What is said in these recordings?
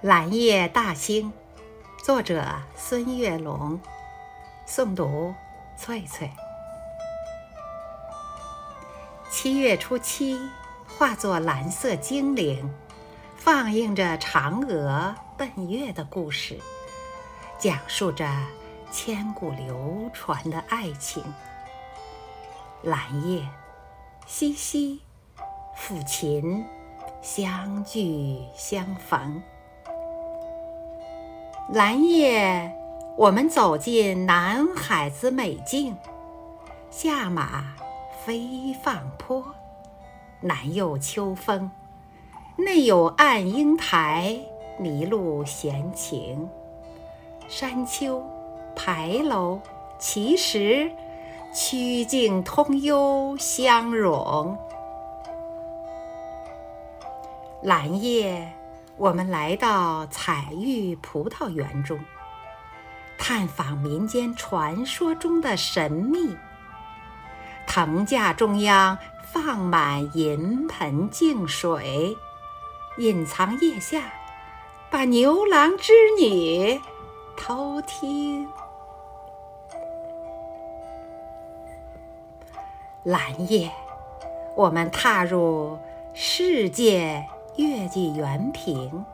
蓝夜大兴，作者孙月龙，诵读翠翠。七月初七，化作蓝色精灵，放映着嫦娥奔月的故事，讲述着千古流传的爱情。蓝夜，西西，抚琴，相聚相逢。蓝夜，我们走进南海子美境，下马飞放坡，南有秋风，内有暗英台，麋鹿闲情，山丘、牌楼、奇石。曲径通幽相融。蓝夜，我们来到彩玉葡萄园中，探访民间传说中的神秘。藤架中央放满银盆净水，隐藏腋下，把牛郎织女偷听。蓝夜，我们踏入世界月季园坪，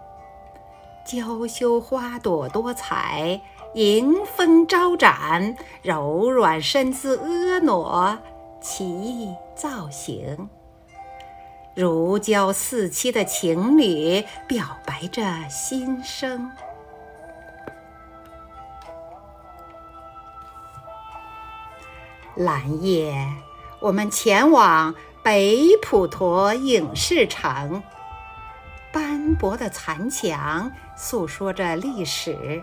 娇羞花朵多彩，迎风招展，柔软身姿婀娜，奇异造型，如胶似漆的情侣表白着心声。蓝夜。我们前往北普陀影视城，斑驳的残墙诉说着历史，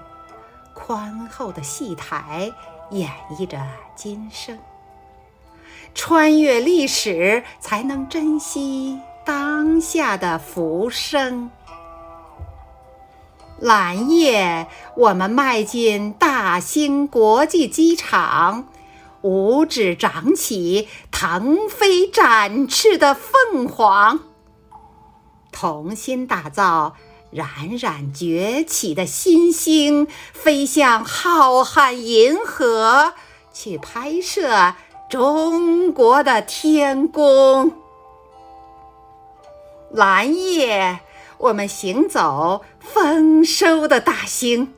宽厚的戏台演绎着今生。穿越历史，才能珍惜当下的浮生。蓝夜，我们迈进大兴国际机场。五指长起，腾飞展翅的凤凰，同心打造冉冉崛起的新星，飞向浩瀚银河，去拍摄中国的天宫。蓝夜，我们行走丰收的大兴。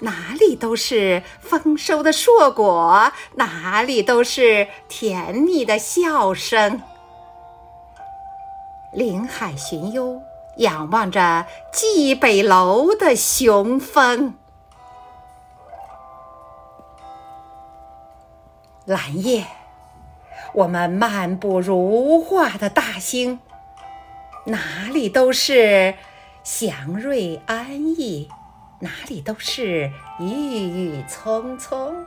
哪里都是丰收的硕果，哪里都是甜蜜的笑声。临海寻幽，仰望着蓟北楼的雄风。蓝夜，我们漫步如画的大兴，哪里都是祥瑞安逸。哪里都是郁郁葱葱，